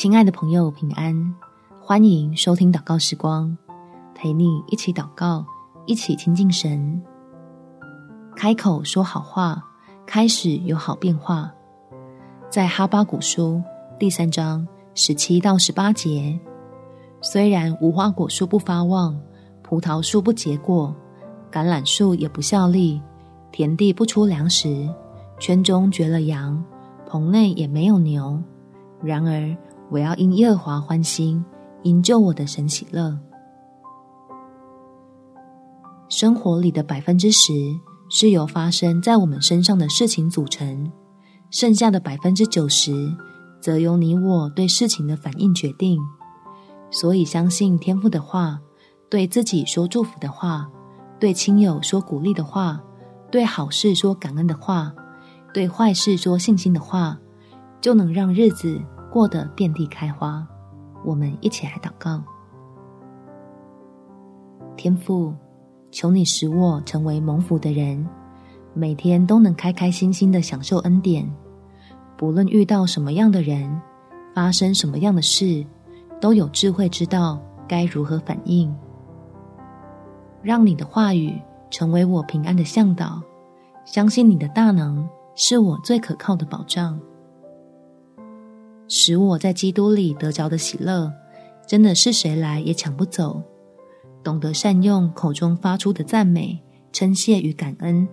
亲爱的朋友，平安！欢迎收听祷告时光，陪你一起祷告，一起亲近神。开口说好话，开始有好变化。在哈巴谷书第三章十七到十八节，虽然无花果树不发旺，葡萄树不结果，橄榄树也不效力，田地不出粮食，圈中绝了羊，棚内也没有牛，然而，我要因耶和华欢心，因救我的神喜乐。生活里的百分之十是由发生在我们身上的事情组成，剩下的百分之九十则由你我对事情的反应决定。所以，相信天父的话，对自己说祝福的话，对亲友说鼓励的话，对好事说感恩的话，对坏事说信心的话，就能让日子。过得遍地开花，我们一起来祷告。天父，求你使我成为蒙福的人，每天都能开开心心的享受恩典。不论遇到什么样的人，发生什么样的事，都有智慧知道该如何反应。让你的话语成为我平安的向导，相信你的大能是我最可靠的保障。使我在基督里得着的喜乐，真的是谁来也抢不走。懂得善用口中发出的赞美、称谢与感恩，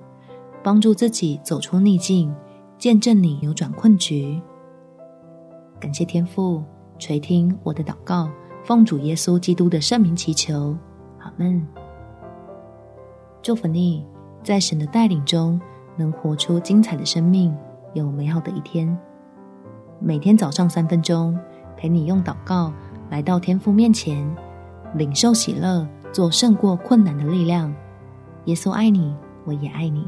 帮助自己走出逆境，见证你扭转困局。感谢天父垂听我的祷告，奉主耶稣基督的圣名祈求，阿门。祝福你，在神的带领中，能活出精彩的生命，有美好的一天。每天早上三分钟，陪你用祷告来到天父面前，领受喜乐，做胜过困难的力量。耶稣爱你，我也爱你。